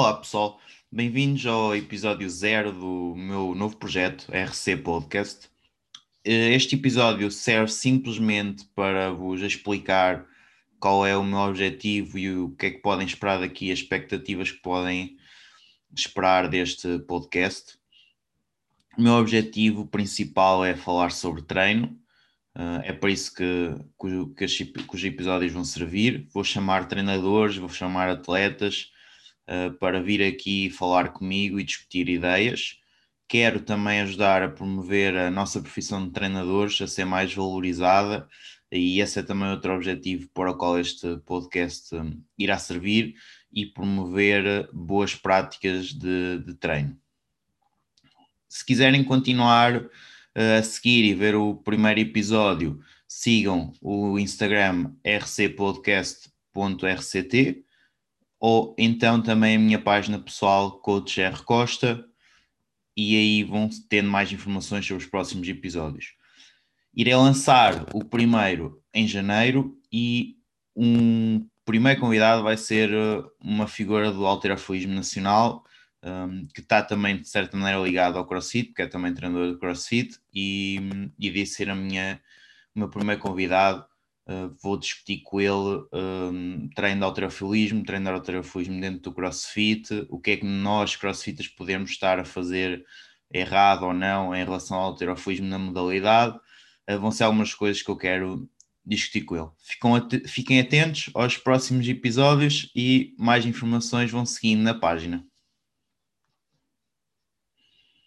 Olá pessoal, bem-vindos ao episódio zero do meu novo projeto, RC Podcast. Eh, este episódio serve simplesmente para vos explicar qual é o meu objetivo e o que é que podem esperar daqui, as expectativas que podem esperar deste podcast. O meu objetivo principal é falar sobre treino, Uh, é para isso que, que, que, os episódios vão servir. Vou chamar treinadores, vou chamar atletas uh, para vir aqui falar comigo e discutir ideias. Quero também ajudar a promover a nossa profissão de treinadores a ser mais valorizada, e esse é também outro objetivo para o qual este podcast um, irá servir e promover boas práticas de, de treino. Se quiserem continuar a seguir e ver o primeiro episódio, sigam o Instagram rcpodcast.rct ou então também a minha página pessoal Coach R Costa e aí vão tendo mais informações sobre os próximos episódios. Irei lançar o primeiro em janeiro e um primeiro convidado vai ser uma figura do alterofilismo nacional um, que está também de certa maneira ligado ao CrossFit, porque é também treinador de CrossFit, e, e disse ser a minha, o meu primeiro convidado. Uh, vou discutir com ele um, treino de alterofilismo, treino de alterofilismo dentro do CrossFit, o que é que nós, CrossFitters, podemos estar a fazer errado ou não em relação ao alterofilismo na modalidade. Uh, vão ser algumas coisas que eu quero discutir com ele. Ficam at fiquem atentos aos próximos episódios e mais informações vão seguindo na página.